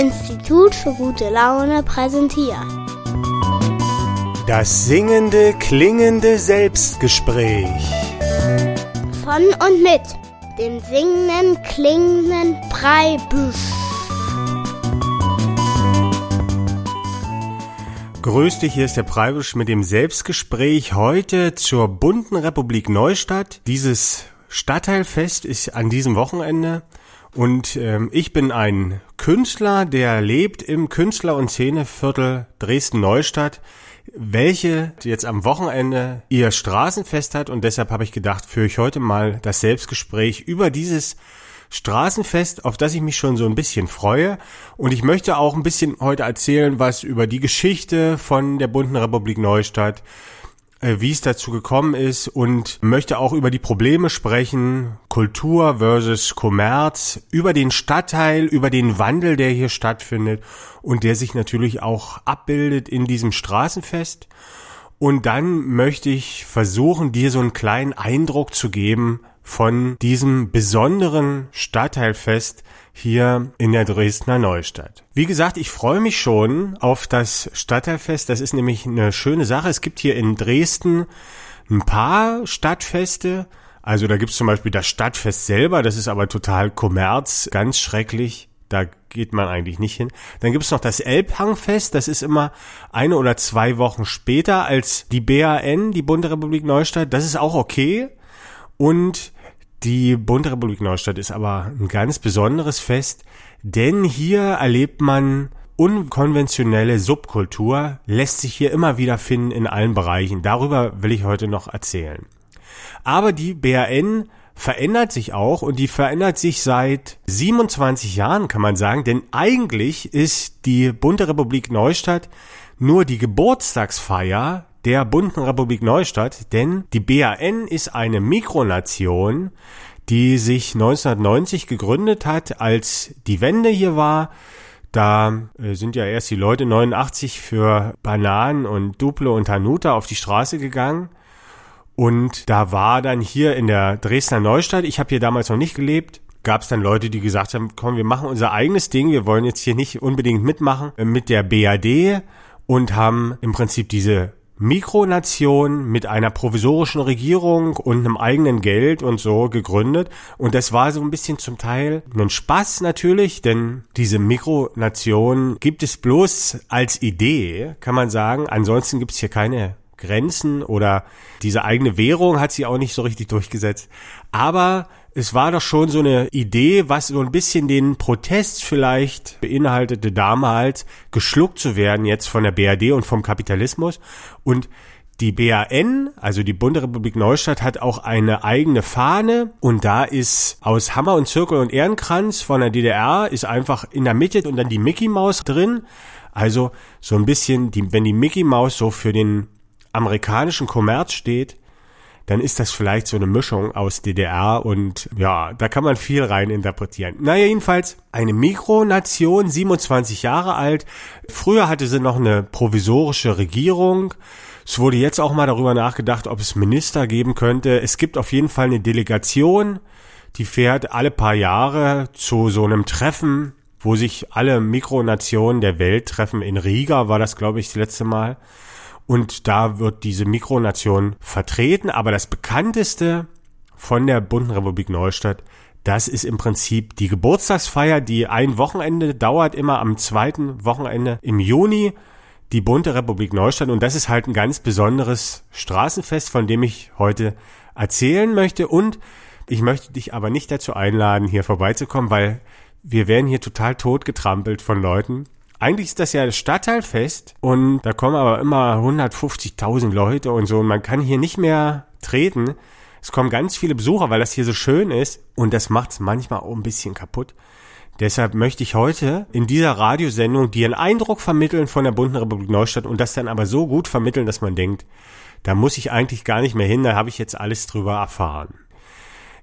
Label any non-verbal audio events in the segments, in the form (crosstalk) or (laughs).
Institut für gute Laune präsentiert. Das singende, klingende Selbstgespräch. Von und mit dem singenden, klingenden Breibüsch. Grüß dich, hier ist der Preibisch mit dem Selbstgespräch heute zur bunten Republik Neustadt. Dieses Stadtteilfest ist an diesem Wochenende und ähm, ich bin ein Künstler, der lebt im Künstler- und Szeneviertel Dresden-Neustadt, welche jetzt am Wochenende ihr Straßenfest hat und deshalb habe ich gedacht, führe ich heute mal das Selbstgespräch über dieses Straßenfest, auf das ich mich schon so ein bisschen freue. Und ich möchte auch ein bisschen heute erzählen, was über die Geschichte von der Bunten Republik Neustadt, wie es dazu gekommen ist und möchte auch über die Probleme sprechen, Kultur versus Kommerz, über den Stadtteil, über den Wandel, der hier stattfindet und der sich natürlich auch abbildet in diesem Straßenfest. Und dann möchte ich versuchen, dir so einen kleinen Eindruck zu geben von diesem besonderen Stadtteilfest, hier in der Dresdner Neustadt. Wie gesagt, ich freue mich schon auf das Stadtteilfest. Das ist nämlich eine schöne Sache. Es gibt hier in Dresden ein paar Stadtfeste. Also da gibt es zum Beispiel das Stadtfest selber, das ist aber total Kommerz, ganz schrecklich. Da geht man eigentlich nicht hin. Dann gibt es noch das Elbhangfest, das ist immer eine oder zwei Wochen später als die BAN, die Bundesrepublik Neustadt. Das ist auch okay. Und die Bundesrepublik Neustadt ist aber ein ganz besonderes Fest, denn hier erlebt man unkonventionelle Subkultur, lässt sich hier immer wieder finden in allen Bereichen. Darüber will ich heute noch erzählen. Aber die BRN verändert sich auch und die verändert sich seit 27 Jahren, kann man sagen, denn eigentlich ist die Bundesrepublik Neustadt nur die Geburtstagsfeier der bunten Republik Neustadt, denn die BAN ist eine Mikronation, die sich 1990 gegründet hat, als die Wende hier war. Da äh, sind ja erst die Leute 89 für Bananen und Duple und Hanuta auf die Straße gegangen. Und da war dann hier in der Dresdner Neustadt, ich habe hier damals noch nicht gelebt, gab es dann Leute, die gesagt haben, komm, wir machen unser eigenes Ding, wir wollen jetzt hier nicht unbedingt mitmachen äh, mit der BAD und haben im Prinzip diese Mikronation mit einer provisorischen Regierung und einem eigenen Geld und so gegründet. Und das war so ein bisschen zum Teil ein Spaß natürlich, denn diese Mikronation gibt es bloß als Idee, kann man sagen. Ansonsten gibt es hier keine Grenzen oder diese eigene Währung hat sie auch nicht so richtig durchgesetzt. Aber es war doch schon so eine Idee, was so ein bisschen den Protest vielleicht beinhaltete damals, geschluckt zu werden jetzt von der BRD und vom Kapitalismus. Und die BAN, also die Bundesrepublik Neustadt, hat auch eine eigene Fahne und da ist aus Hammer und Zirkel und Ehrenkranz von der DDR ist einfach in der Mitte und dann die Mickey Maus drin. Also so ein bisschen, die, wenn die Mickey Maus so für den amerikanischen Kommerz steht, dann ist das vielleicht so eine Mischung aus DDR und ja, da kann man viel rein interpretieren. Naja, jedenfalls eine Mikronation, 27 Jahre alt. Früher hatte sie noch eine provisorische Regierung. Es wurde jetzt auch mal darüber nachgedacht, ob es Minister geben könnte. Es gibt auf jeden Fall eine Delegation, die fährt alle paar Jahre zu so einem Treffen, wo sich alle Mikronationen der Welt treffen. In Riga war das, glaube ich, das letzte Mal. Und da wird diese Mikronation vertreten. Aber das bekannteste von der Bunten Republik Neustadt, das ist im Prinzip die Geburtstagsfeier, die ein Wochenende dauert, immer am zweiten Wochenende im Juni. Die Bunte Republik Neustadt. Und das ist halt ein ganz besonderes Straßenfest, von dem ich heute erzählen möchte. Und ich möchte dich aber nicht dazu einladen, hier vorbeizukommen, weil wir werden hier total totgetrampelt von Leuten, eigentlich ist das ja das Stadtteilfest und da kommen aber immer 150.000 Leute und so und man kann hier nicht mehr treten. Es kommen ganz viele Besucher, weil das hier so schön ist und das macht es manchmal auch ein bisschen kaputt. Deshalb möchte ich heute in dieser Radiosendung dir einen Eindruck vermitteln von der Bunten Republik Neustadt und das dann aber so gut vermitteln, dass man denkt, da muss ich eigentlich gar nicht mehr hin, da habe ich jetzt alles drüber erfahren.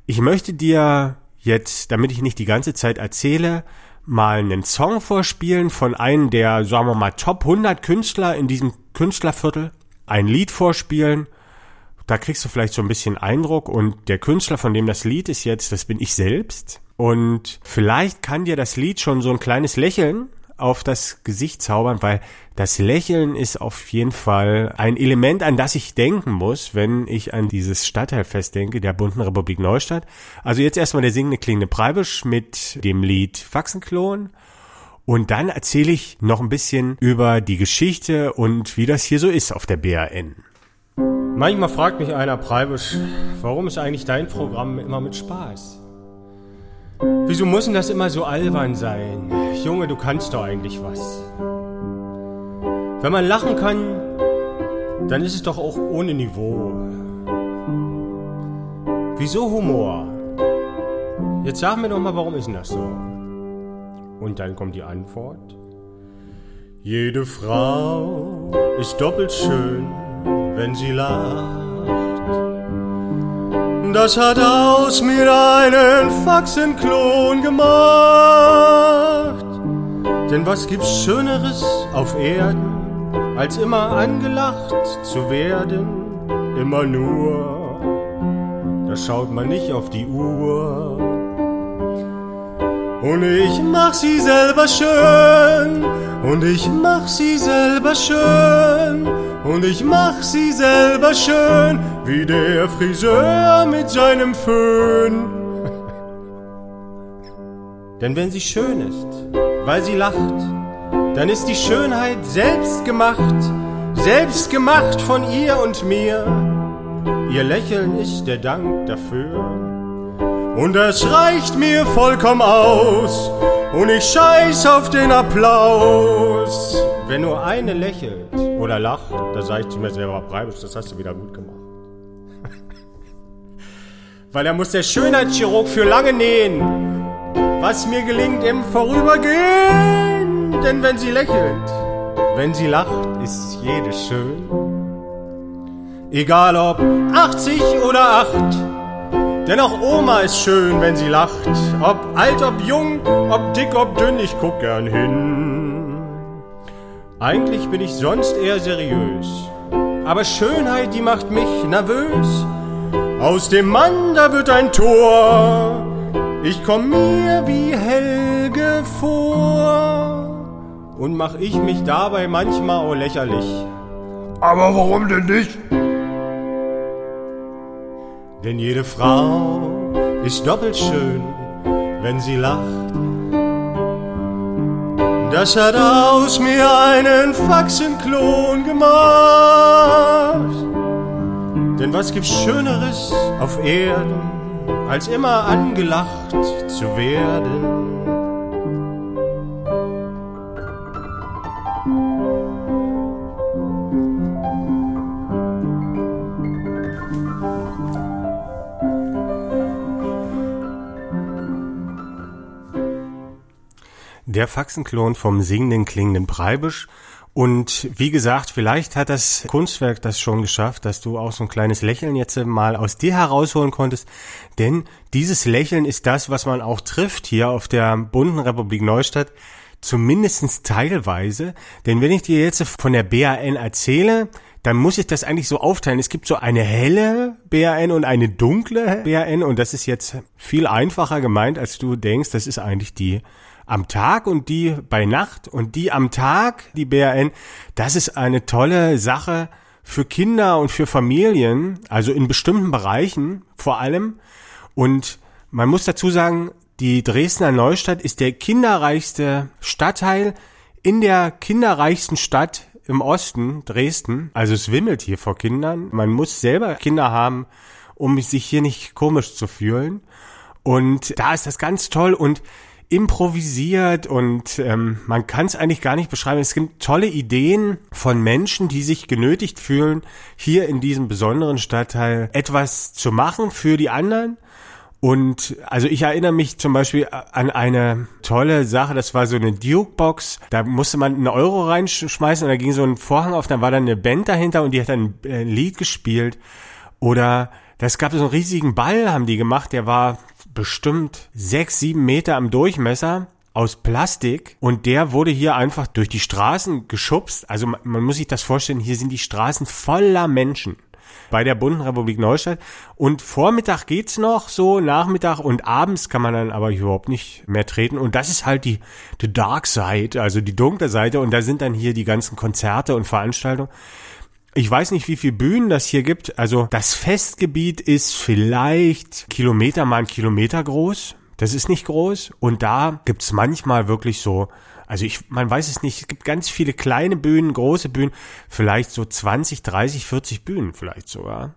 Ich möchte dir jetzt, damit ich nicht die ganze Zeit erzähle, mal einen Song vorspielen von einem der, sagen wir mal, Top 100 Künstler in diesem Künstlerviertel. Ein Lied vorspielen. Da kriegst du vielleicht so ein bisschen Eindruck und der Künstler, von dem das Lied ist jetzt, das bin ich selbst. Und vielleicht kann dir das Lied schon so ein kleines Lächeln auf das Gesicht zaubern, weil das Lächeln ist auf jeden Fall ein Element, an das ich denken muss, wenn ich an dieses Stadtteilfest denke, der bunten Republik Neustadt. Also jetzt erstmal der singende klingende Preibisch mit dem Lied Faxenklon. Und dann erzähle ich noch ein bisschen über die Geschichte und wie das hier so ist auf der BAN. Manchmal fragt mich einer Preibisch, warum ist eigentlich dein Programm immer mit Spaß? Wieso muss denn das immer so albern sein? Junge, du kannst doch eigentlich was. Wenn man lachen kann, dann ist es doch auch ohne Niveau. Wieso Humor? Jetzt sag mir doch mal, warum ist denn das so? Und dann kommt die Antwort. Jede Frau ist doppelt schön, wenn sie lacht. Das hat aus mir einen Faxenklon gemacht. Denn was gibt's Schöneres auf Erden, als immer angelacht zu werden? Immer nur, da schaut man nicht auf die Uhr. Und ich mach sie selber schön, und ich mach sie selber schön, und ich mach sie selber schön, wie der Friseur mit seinem Föhn. (laughs) Denn wenn sie schön ist, weil sie lacht, dann ist die Schönheit selbst gemacht, selbst gemacht von ihr und mir. Ihr Lächeln ist der Dank dafür. Und das reicht mir vollkommen aus. Und ich scheiß auf den Applaus. Wenn nur eine lächelt oder lacht, da sag ich zu mir selber, Breibisch, das hast du wieder gut gemacht. Weil er muss der Schönheitschirurg für lange nähen, was mir gelingt im Vorübergehen. Denn wenn sie lächelt, wenn sie lacht, ist jede schön. Egal ob 80 oder 8, denn auch Oma ist schön, wenn sie lacht. Ob alt, ob jung, ob dick, ob dünn, ich guck gern hin. Eigentlich bin ich sonst eher seriös. Aber Schönheit, die macht mich nervös. Aus dem Mann, da wird ein Tor. Ich komm mir wie Helge vor. Und mach ich mich dabei manchmal auch lächerlich. Aber warum denn nicht? Denn jede Frau ist doppelt schön, wenn sie lacht. Das hat aus mir einen Faxenklon gemacht. Denn was gibt's Schöneres auf Erden, als immer angelacht zu werden? Der Faxenklon vom singenden klingenden Preibisch. Und wie gesagt, vielleicht hat das Kunstwerk das schon geschafft, dass du auch so ein kleines Lächeln jetzt mal aus dir herausholen konntest. Denn dieses Lächeln ist das, was man auch trifft hier auf der bunten Republik Neustadt. Zumindestens teilweise. Denn wenn ich dir jetzt von der BAN erzähle, dann muss ich das eigentlich so aufteilen. Es gibt so eine helle BAN und eine dunkle BAN und das ist jetzt viel einfacher gemeint, als du denkst. Das ist eigentlich die am Tag und die bei Nacht und die am Tag, die BRN, das ist eine tolle Sache für Kinder und für Familien, also in bestimmten Bereichen vor allem. Und man muss dazu sagen, die Dresdner Neustadt ist der kinderreichste Stadtteil in der kinderreichsten Stadt im Osten, Dresden. Also es wimmelt hier vor Kindern. Man muss selber Kinder haben, um sich hier nicht komisch zu fühlen. Und da ist das ganz toll. Und improvisiert und ähm, man kann es eigentlich gar nicht beschreiben. Es gibt tolle Ideen von Menschen, die sich genötigt fühlen, hier in diesem besonderen Stadtteil etwas zu machen für die anderen. Und also ich erinnere mich zum Beispiel an eine tolle Sache, das war so eine Duke-Box, da musste man einen Euro reinschmeißen und da ging so ein Vorhang auf, dann war da eine Band dahinter und die hat dann ein Lied gespielt. Oder das gab so einen riesigen Ball, haben die gemacht, der war bestimmt sechs, sieben Meter am Durchmesser aus Plastik und der wurde hier einfach durch die Straßen geschubst. Also man, man muss sich das vorstellen, hier sind die Straßen voller Menschen. bei der Bunten Republik Neustadt. Und Vormittag geht's noch so, Nachmittag und abends kann man dann aber überhaupt nicht mehr treten. Und das ist halt die, die Dark Side, also die dunkle Seite. Und da sind dann hier die ganzen Konzerte und Veranstaltungen. Ich weiß nicht, wie viel Bühnen das hier gibt. Also das Festgebiet ist vielleicht Kilometer mal ein Kilometer groß. Das ist nicht groß. Und da gibt's manchmal wirklich so, also ich, man weiß es nicht, es gibt ganz viele kleine Bühnen, große Bühnen, vielleicht so 20, 30, 40 Bühnen vielleicht sogar.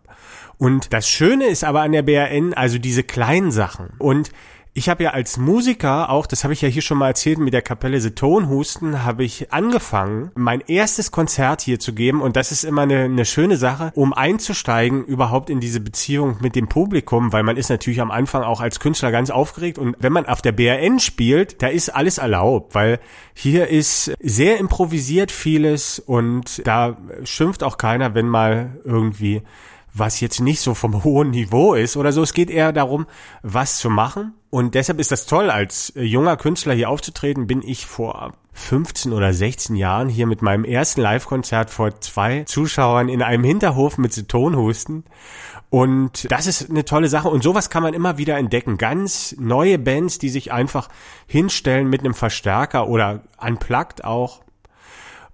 Und das Schöne ist aber an der BRN, also diese kleinen Sachen. Und ich habe ja als Musiker auch, das habe ich ja hier schon mal erzählt, mit der Kapelle The Tonhusten habe ich angefangen, mein erstes Konzert hier zu geben. Und das ist immer eine, eine schöne Sache, um einzusteigen überhaupt in diese Beziehung mit dem Publikum, weil man ist natürlich am Anfang auch als Künstler ganz aufgeregt. Und wenn man auf der BRN spielt, da ist alles erlaubt, weil hier ist sehr improvisiert vieles. Und da schimpft auch keiner, wenn mal irgendwie was jetzt nicht so vom (laughs) hohen Niveau ist oder so. Es geht eher darum, was zu machen. Und deshalb ist das toll, als äh, junger Künstler hier aufzutreten, bin ich vor 15 oder 16 Jahren hier mit meinem ersten Live-Konzert vor zwei Zuschauern in einem Hinterhof mit Tonhusten. Und das ist eine tolle Sache. Und sowas kann man immer wieder entdecken. Ganz neue Bands, die sich einfach hinstellen mit einem Verstärker oder unplugged auch.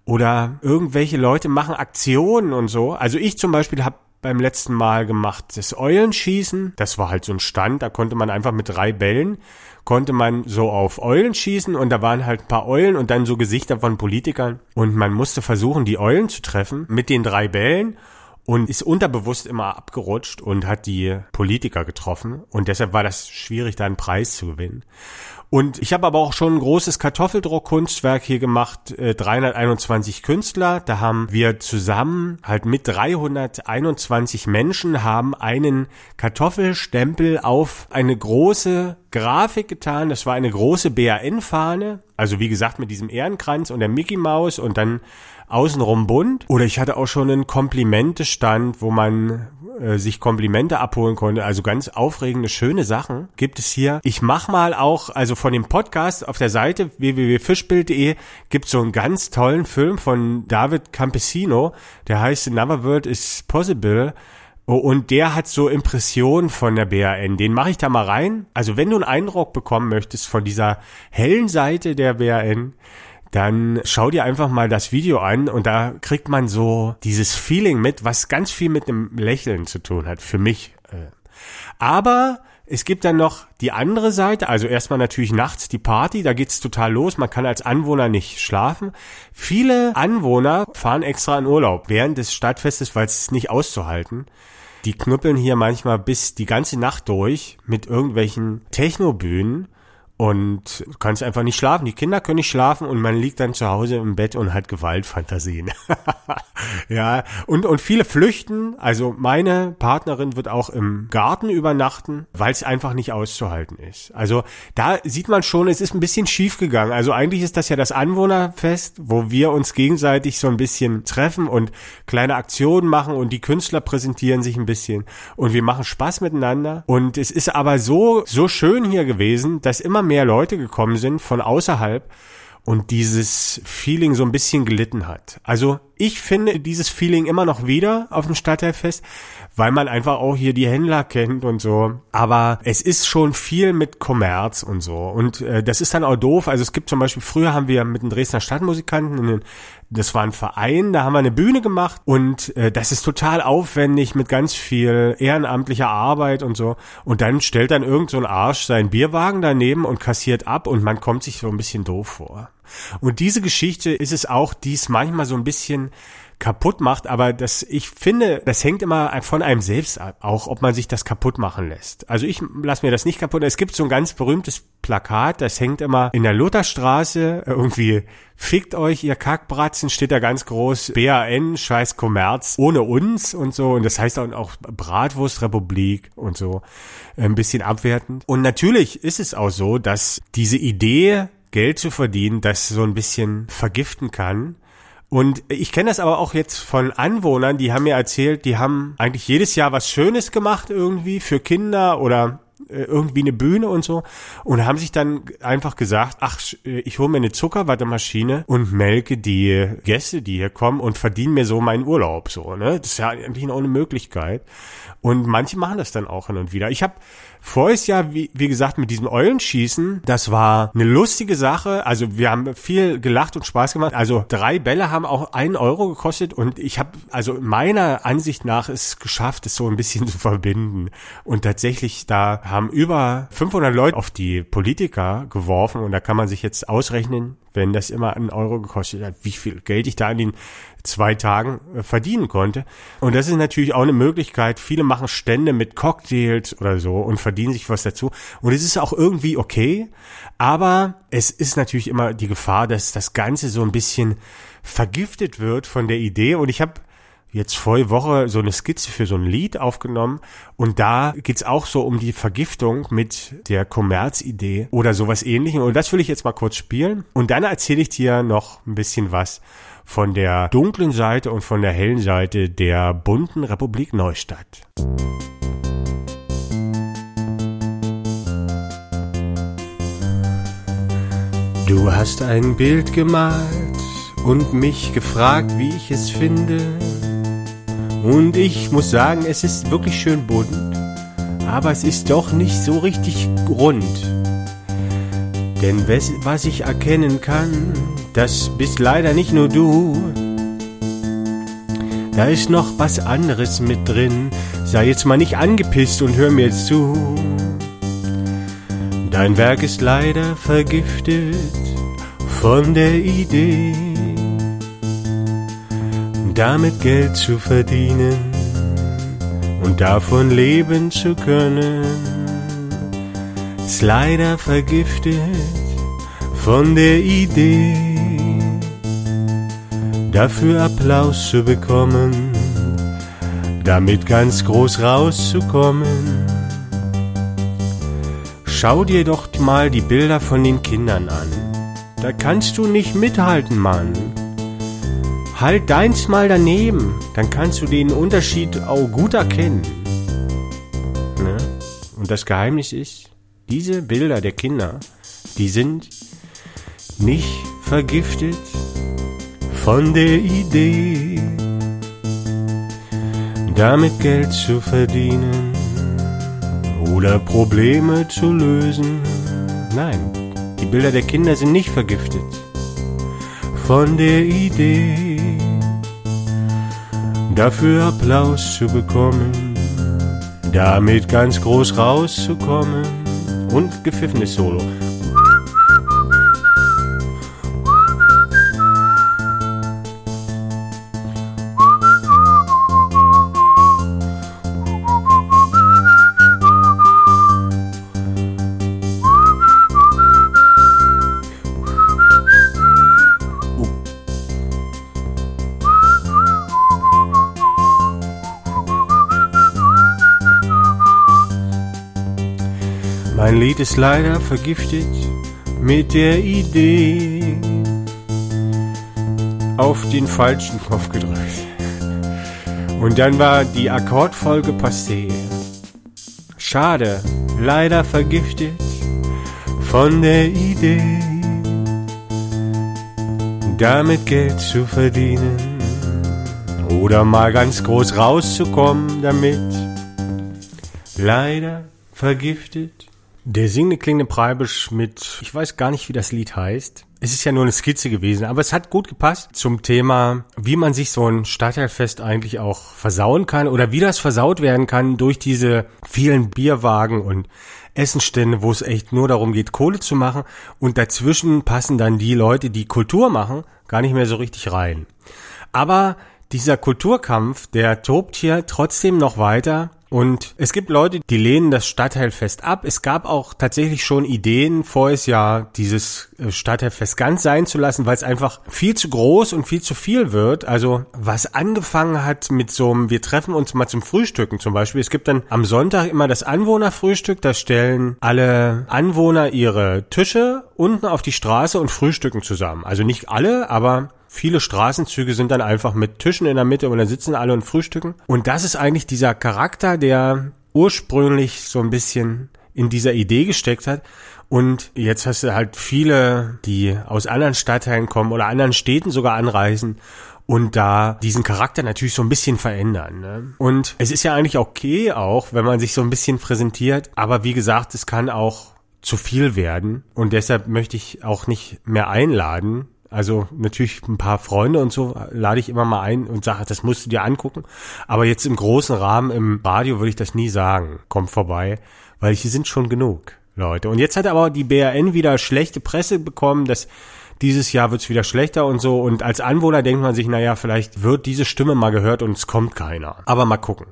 Oder irgendwelche Leute machen Aktionen und so. Also ich zum Beispiel habe beim letzten Mal gemacht. Das Eulenschießen, das war halt so ein Stand, da konnte man einfach mit drei Bällen, konnte man so auf Eulen schießen und da waren halt ein paar Eulen und dann so Gesichter von Politikern und man musste versuchen, die Eulen zu treffen mit den drei Bällen und ist unterbewusst immer abgerutscht und hat die Politiker getroffen und deshalb war das schwierig, da einen Preis zu gewinnen. Und ich habe aber auch schon ein großes Kartoffeldruckkunstwerk hier gemacht, äh, 321 Künstler. Da haben wir zusammen halt mit 321 Menschen haben einen Kartoffelstempel auf eine große Grafik getan. Das war eine große BAN-Fahne. Also wie gesagt mit diesem Ehrenkranz und der Mickey Maus und dann außenrum bunt. Oder ich hatte auch schon einen Komplimentestand, wo man äh, sich Komplimente abholen konnte. Also ganz aufregende, schöne Sachen gibt es hier. Ich mach mal auch, also von dem Podcast auf der Seite www.fischbild.de gibt so einen ganz tollen Film von David Campesino, der heißt Another World is Possible. Und der hat so Impressionen von der BAN. Den mache ich da mal rein. Also wenn du einen Eindruck bekommen möchtest von dieser hellen Seite der BAN, dann schau dir einfach mal das Video an und da kriegt man so dieses Feeling mit, was ganz viel mit einem Lächeln zu tun hat, für mich. Äh. Aber es gibt dann noch die andere Seite, also erstmal natürlich nachts die Party, da geht's total los, man kann als Anwohner nicht schlafen. Viele Anwohner fahren extra in Urlaub während des Stadtfestes, weil es nicht auszuhalten. Die knüppeln hier manchmal bis die ganze Nacht durch mit irgendwelchen Technobühnen und kannst einfach nicht schlafen. Die Kinder können nicht schlafen und man liegt dann zu Hause im Bett und hat Gewaltfantasien. (laughs) ja, und, und viele flüchten. Also meine Partnerin wird auch im Garten übernachten, weil es einfach nicht auszuhalten ist. Also da sieht man schon, es ist ein bisschen schief gegangen. Also eigentlich ist das ja das Anwohnerfest, wo wir uns gegenseitig so ein bisschen treffen und kleine Aktionen machen und die Künstler präsentieren sich ein bisschen und wir machen Spaß miteinander. Und es ist aber so, so schön hier gewesen, dass immer mehr Leute gekommen sind von außerhalb und dieses Feeling so ein bisschen gelitten hat. Also ich finde dieses Feeling immer noch wieder auf dem Stadtteilfest, weil man einfach auch hier die Händler kennt und so. Aber es ist schon viel mit Kommerz und so. Und äh, das ist dann auch doof. Also es gibt zum Beispiel, früher haben wir mit den Dresdner Stadtmusikanten, das war ein Verein, da haben wir eine Bühne gemacht und äh, das ist total aufwendig mit ganz viel ehrenamtlicher Arbeit und so. Und dann stellt dann irgend so ein Arsch seinen Bierwagen daneben und kassiert ab und man kommt sich so ein bisschen doof vor. Und diese Geschichte ist es auch, die es manchmal so ein bisschen kaputt macht, aber das, ich finde, das hängt immer von einem selbst ab, auch ob man sich das kaputt machen lässt. Also ich lasse mir das nicht kaputt. Es gibt so ein ganz berühmtes Plakat, das hängt immer in der Lutherstraße, irgendwie fickt euch, ihr Kackbratzen, steht da ganz groß, BAN, scheiß Kommerz, ohne uns und so. Und das heißt auch Bratwurstrepublik und so, ein bisschen abwertend. Und natürlich ist es auch so, dass diese Idee, Geld zu verdienen, das so ein bisschen vergiften kann. Und ich kenne das aber auch jetzt von Anwohnern, die haben mir erzählt, die haben eigentlich jedes Jahr was Schönes gemacht irgendwie für Kinder oder äh, irgendwie eine Bühne und so und haben sich dann einfach gesagt, ach, äh, ich hole mir eine Zuckerwattemaschine und melke die Gäste, die hier kommen und verdiene mir so meinen Urlaub so, ne? Das ist ja eigentlich auch eine Möglichkeit. Und manche machen das dann auch hin und wieder. Ich habe voriges Jahr, wie, wie gesagt, mit diesem Eulenschießen, das war eine lustige Sache. Also wir haben viel gelacht und Spaß gemacht. Also drei Bälle haben auch einen Euro gekostet und ich habe, also meiner Ansicht nach, es geschafft, es so ein bisschen (laughs) zu verbinden. Und tatsächlich, da haben über 500 Leute auf die Politiker geworfen und da kann man sich jetzt ausrechnen, wenn das immer einen Euro gekostet hat, wie viel Geld ich da in den zwei Tagen äh, verdienen konnte. Und das ist natürlich auch eine Möglichkeit. Viele machen Stände mit Cocktails oder so und verdienen sich was dazu. Und es ist auch irgendwie okay. Aber es ist natürlich immer die Gefahr, dass das Ganze so ein bisschen vergiftet wird von der Idee. Und ich habe jetzt vor Woche so eine Skizze für so ein Lied aufgenommen und da geht's auch so um die Vergiftung mit der Kommerzidee oder sowas ähnlichem und das will ich jetzt mal kurz spielen und dann erzähle ich dir noch ein bisschen was von der dunklen Seite und von der hellen Seite der bunten Republik Neustadt. Du hast ein Bild gemalt und mich gefragt, wie ich es finde. Und ich muss sagen, es ist wirklich schön bunt, aber es ist doch nicht so richtig rund. Denn was ich erkennen kann, das bist leider nicht nur du. Da ist noch was anderes mit drin. Sei jetzt mal nicht angepisst und hör mir zu. Dein Werk ist leider vergiftet von der Idee damit Geld zu verdienen und davon leben zu können, ist leider vergiftet von der Idee, dafür Applaus zu bekommen, damit ganz groß rauszukommen. Schau dir doch mal die Bilder von den Kindern an. Da kannst du nicht mithalten, Mann. Halt deins mal daneben, dann kannst du den Unterschied auch gut erkennen. Ne? Und das Geheimnis ist, diese Bilder der Kinder, die sind nicht vergiftet von der Idee, damit Geld zu verdienen oder Probleme zu lösen. Nein, die Bilder der Kinder sind nicht vergiftet von der Idee, dafür Applaus zu bekommen, damit ganz groß rauszukommen und gepfiffenes Solo. Mein Lied ist leider vergiftet mit der Idee auf den falschen Knopf gedrückt. Und dann war die Akkordfolge passé. Schade, leider vergiftet von der Idee, damit Geld zu verdienen oder mal ganz groß rauszukommen damit. Leider vergiftet der singende klingende Preibisch mit, ich weiß gar nicht, wie das Lied heißt. Es ist ja nur eine Skizze gewesen, aber es hat gut gepasst zum Thema, wie man sich so ein Stadtteilfest eigentlich auch versauen kann oder wie das versaut werden kann durch diese vielen Bierwagen und Essenstände, wo es echt nur darum geht, Kohle zu machen und dazwischen passen dann die Leute, die Kultur machen, gar nicht mehr so richtig rein. Aber dieser Kulturkampf, der tobt hier trotzdem noch weiter und es gibt Leute, die lehnen das Stadtteilfest ab. Es gab auch tatsächlich schon Ideen, voriges Jahr dieses äh, Stadtteilfest ganz sein zu lassen, weil es einfach viel zu groß und viel zu viel wird. Also was angefangen hat mit so einem, wir treffen uns mal zum Frühstücken zum Beispiel. Es gibt dann am Sonntag immer das Anwohnerfrühstück. Da stellen alle Anwohner ihre Tische unten auf die Straße und frühstücken zusammen. Also nicht alle, aber Viele Straßenzüge sind dann einfach mit Tischen in der Mitte und dann sitzen alle und frühstücken. Und das ist eigentlich dieser Charakter, der ursprünglich so ein bisschen in dieser Idee gesteckt hat. Und jetzt hast du halt viele, die aus anderen Stadtteilen kommen oder anderen Städten sogar anreisen und da diesen Charakter natürlich so ein bisschen verändern. Ne? Und es ist ja eigentlich okay auch, wenn man sich so ein bisschen präsentiert, aber wie gesagt, es kann auch zu viel werden und deshalb möchte ich auch nicht mehr einladen. Also natürlich ein paar Freunde und so lade ich immer mal ein und sage, das musst du dir angucken. Aber jetzt im großen Rahmen im Radio würde ich das nie sagen. Kommt vorbei, weil hier sind schon genug Leute. Und jetzt hat aber die BRN wieder schlechte Presse bekommen, dass dieses Jahr wird's wieder schlechter und so. Und als Anwohner denkt man sich, naja, vielleicht wird diese Stimme mal gehört und es kommt keiner. Aber mal gucken.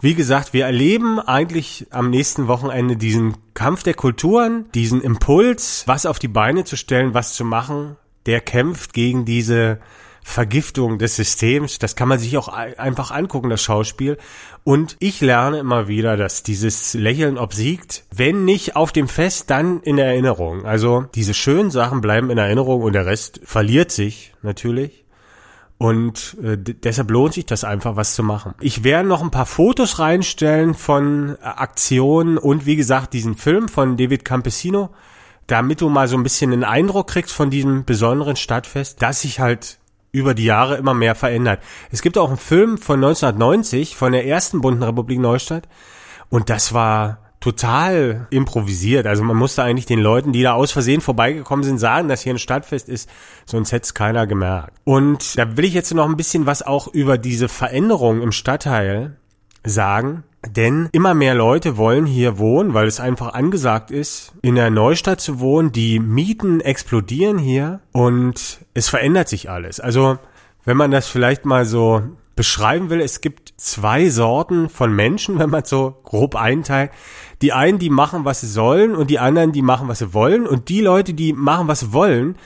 Wie gesagt, wir erleben eigentlich am nächsten Wochenende diesen Kampf der Kulturen, diesen Impuls, was auf die Beine zu stellen, was zu machen. Der kämpft gegen diese Vergiftung des Systems. Das kann man sich auch einfach angucken, das Schauspiel. Und ich lerne immer wieder, dass dieses Lächeln obsiegt, wenn nicht auf dem Fest, dann in Erinnerung. Also diese schönen Sachen bleiben in Erinnerung und der Rest verliert sich natürlich. Und äh, deshalb lohnt sich das einfach, was zu machen. Ich werde noch ein paar Fotos reinstellen von äh, Aktionen und wie gesagt diesen Film von David Campesino, damit du mal so ein bisschen einen Eindruck kriegst von diesem besonderen Stadtfest, dass sich halt über die Jahre immer mehr verändert. Es gibt auch einen Film von 1990 von der ersten bunten Republik Neustadt und das war total improvisiert. Also man musste eigentlich den Leuten, die da aus Versehen vorbeigekommen sind, sagen, dass hier ein Stadtfest ist, sonst hätte es keiner gemerkt. Und da will ich jetzt noch ein bisschen was auch über diese Veränderung im Stadtteil sagen. Denn immer mehr Leute wollen hier wohnen, weil es einfach angesagt ist, in der Neustadt zu wohnen. Die Mieten explodieren hier und es verändert sich alles. Also, wenn man das vielleicht mal so beschreiben will, es gibt zwei Sorten von Menschen, (laughs) wenn man so grob einteilt. Die einen, die machen, was sie sollen und die anderen, die machen, was sie wollen. Und die Leute, die machen, was sie wollen,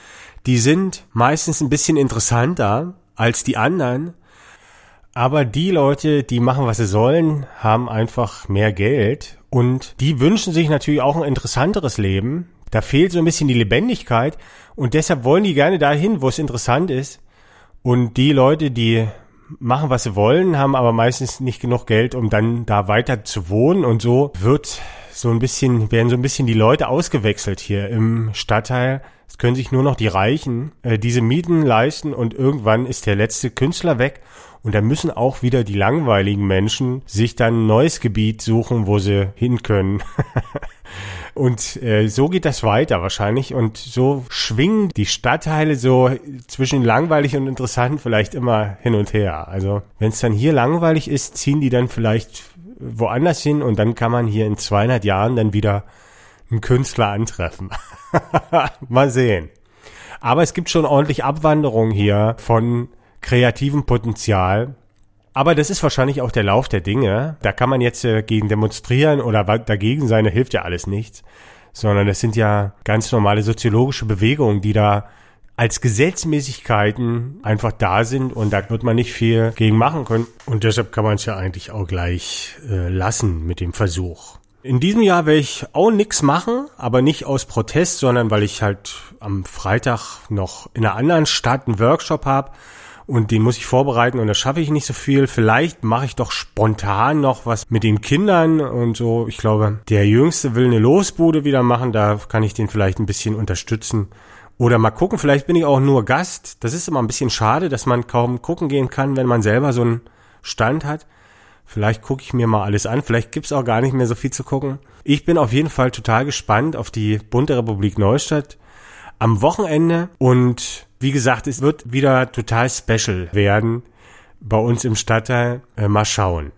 die sind meistens ein bisschen interessanter als die anderen aber die Leute, die machen, was sie sollen, haben einfach mehr Geld und die wünschen sich natürlich auch ein interessanteres Leben. Da fehlt so ein bisschen die Lebendigkeit und deshalb wollen die gerne dahin, wo es interessant ist. Und die Leute, die machen, was sie wollen, haben aber meistens nicht genug Geld, um dann da weiter zu wohnen und so wird so ein bisschen, werden so ein bisschen die Leute ausgewechselt hier im Stadtteil. Es können sich nur noch die Reichen äh, diese Mieten leisten und irgendwann ist der letzte Künstler weg und da müssen auch wieder die langweiligen Menschen sich dann ein neues Gebiet suchen, wo sie hin können. (laughs) Und äh, so geht das weiter wahrscheinlich. Und so schwingen die Stadtteile so zwischen langweilig und interessant vielleicht immer hin und her. Also wenn es dann hier langweilig ist, ziehen die dann vielleicht woanders hin und dann kann man hier in 200 Jahren dann wieder einen Künstler antreffen. (laughs) Mal sehen. Aber es gibt schon ordentlich Abwanderung hier von kreativem Potenzial. Aber das ist wahrscheinlich auch der Lauf der Dinge. Da kann man jetzt äh, gegen demonstrieren oder dagegen sein, da hilft ja alles nichts. Sondern das sind ja ganz normale soziologische Bewegungen, die da als Gesetzmäßigkeiten einfach da sind und da wird man nicht viel gegen machen können. Und deshalb kann man es ja eigentlich auch gleich äh, lassen mit dem Versuch. In diesem Jahr werde ich auch nix machen, aber nicht aus Protest, sondern weil ich halt am Freitag noch in einer anderen Stadt einen Workshop habe und den muss ich vorbereiten und da schaffe ich nicht so viel. Vielleicht mache ich doch spontan noch was mit den Kindern und so. Ich glaube, der Jüngste will eine Losbude wieder machen, da kann ich den vielleicht ein bisschen unterstützen. Oder mal gucken, vielleicht bin ich auch nur Gast. Das ist immer ein bisschen schade, dass man kaum gucken gehen kann, wenn man selber so einen Stand hat. Vielleicht gucke ich mir mal alles an. Vielleicht gibt's auch gar nicht mehr so viel zu gucken. Ich bin auf jeden Fall total gespannt auf die Bunte Republik Neustadt am Wochenende und wie gesagt, es wird wieder total special werden bei uns im Stadtteil. Äh, mal schauen.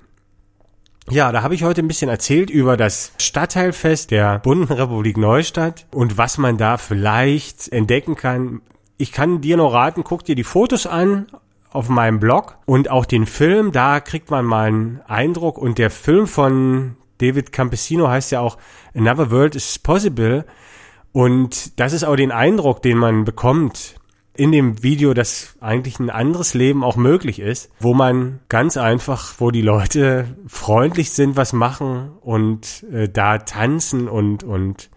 Ja, da habe ich heute ein bisschen erzählt über das Stadtteilfest der Bunten Republik Neustadt und was man da vielleicht entdecken kann. Ich kann dir nur raten, guck dir die Fotos an auf meinem Blog und auch den Film, da kriegt man mal einen Eindruck und der Film von David Campesino heißt ja auch Another World is Possible und das ist auch den Eindruck, den man bekommt in dem Video, dass eigentlich ein anderes Leben auch möglich ist, wo man ganz einfach, wo die Leute freundlich sind, was machen und äh, da tanzen und und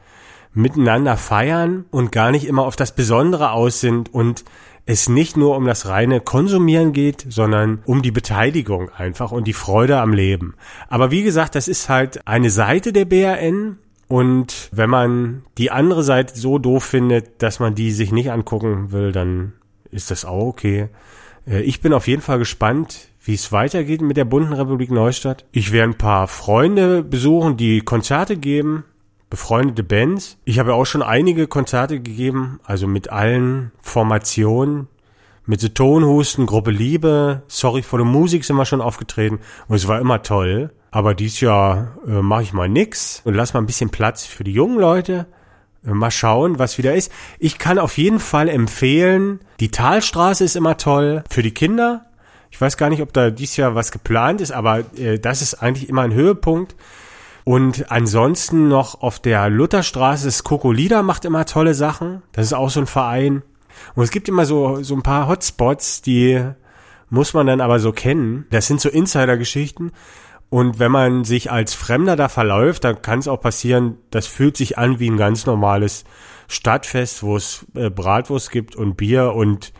miteinander feiern und gar nicht immer auf das Besondere aus sind und es nicht nur um das reine Konsumieren geht, sondern um die Beteiligung einfach und die Freude am Leben. Aber wie gesagt, das ist halt eine Seite der BRN Und wenn man die andere Seite so doof findet, dass man die sich nicht angucken will, dann ist das auch okay. Äh, ich bin auf jeden Fall gespannt, wie es weitergeht mit der bunten Republik Neustadt. Ich werde ein paar Freunde besuchen, die Konzerte geben, befreundete Bands. Ich habe auch schon einige Konzerte gegeben, also mit allen Formationen. Mit The Tonhusten, Gruppe Liebe, Sorry for the Music sind wir schon aufgetreten und es war immer toll. Aber dieses Jahr äh, mache ich mal nix und lass mal ein bisschen Platz für die jungen Leute. Äh, mal schauen, was wieder ist. Ich kann auf jeden Fall empfehlen, die Talstraße ist immer toll für die Kinder. Ich weiß gar nicht, ob da dieses Jahr was geplant ist, aber äh, das ist eigentlich immer ein Höhepunkt. Und ansonsten noch auf der Lutherstraße, das Kokolida macht immer tolle Sachen. Das ist auch so ein Verein. Und es gibt immer so, so ein paar Hotspots, die muss man dann aber so kennen. Das sind so Insider-Geschichten. Und wenn man sich als Fremder da verläuft, dann kann es auch passieren, das fühlt sich an wie ein ganz normales Stadtfest, wo es äh, Bratwurst gibt und Bier und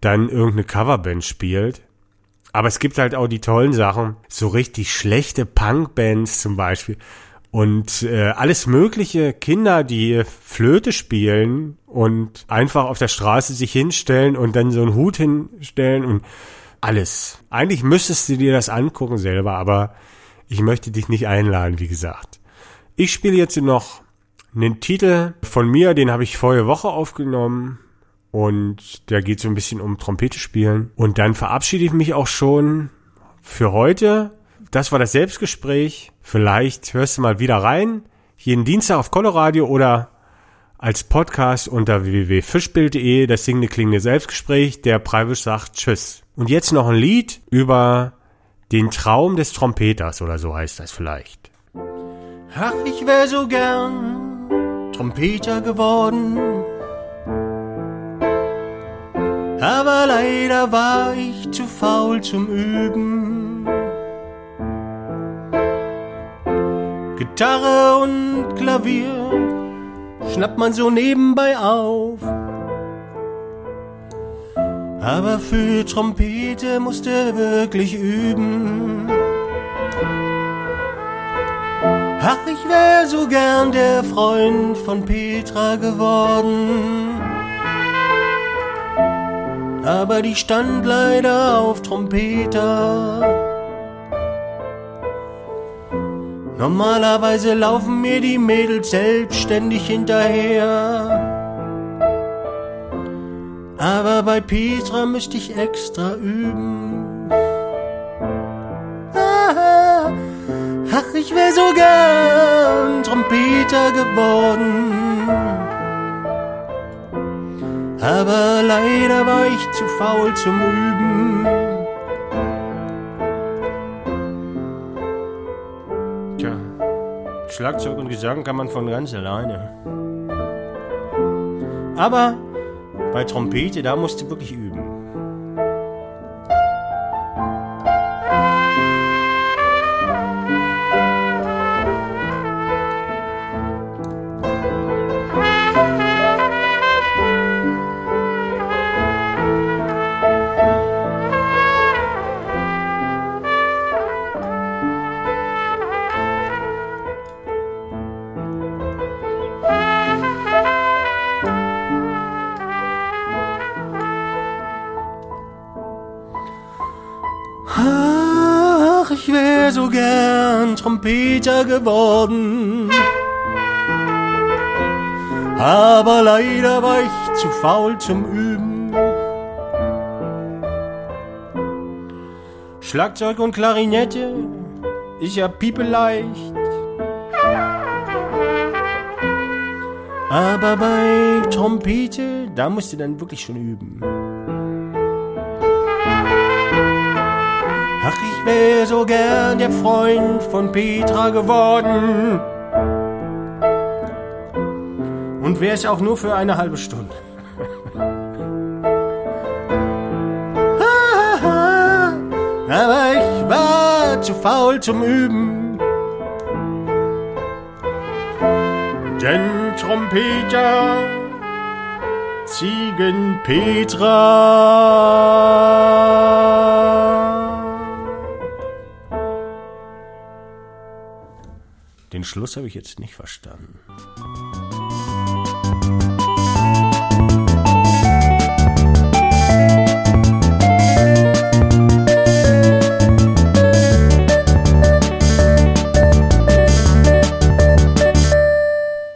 dann irgendeine Coverband spielt. Aber es gibt halt auch die tollen Sachen, so richtig schlechte Punkbands zum Beispiel. Und äh, alles mögliche Kinder, die Flöte spielen und einfach auf der Straße sich hinstellen und dann so einen Hut hinstellen und alles. Eigentlich müsstest du dir das angucken selber, aber ich möchte dich nicht einladen, wie gesagt. Ich spiele jetzt noch einen Titel von mir, den habe ich vorige Woche aufgenommen. Und da geht so ein bisschen um Trompete spielen. Und dann verabschiede ich mich auch schon für heute. Das war das Selbstgespräch. Vielleicht hörst du mal wieder rein. Jeden Dienstag auf Coloradio oder als Podcast unter www.fischbild.de. Das singende klingende Selbstgespräch. Der Preibisch sagt Tschüss. Und jetzt noch ein Lied über den Traum des Trompeters oder so heißt das vielleicht. Ach, ich wär so gern Trompeter geworden aber leider war ich zu faul zum Üben. Gitarre und Klavier schnappt man so nebenbei auf. Aber für Trompete musste wirklich üben. Ach, ich wär so gern der Freund von Petra geworden aber die stand leider auf Trompeter. Normalerweise laufen mir die Mädels selbstständig hinterher. Aber bei Petra müsste ich extra üben. Ach, ich wär so gern Trompeter geworden. Aber leider war ich zu faul zum Üben. Tja, Schlagzeug und Gesang kann man von ganz alleine. Aber bei Trompete, da musst du wirklich üben. Trompeter geworden. Aber leider war ich zu faul zum Üben. Schlagzeug und Klarinette ist ja piepeleicht. Aber bei Trompete, da musst du dann wirklich schon üben. Wär so gern der Freund von Petra geworden. Und wär's auch nur für eine halbe Stunde. (laughs) Aber ich war zu faul zum Üben. Denn Trompeter Ziegen Den Schluss habe ich jetzt nicht verstanden.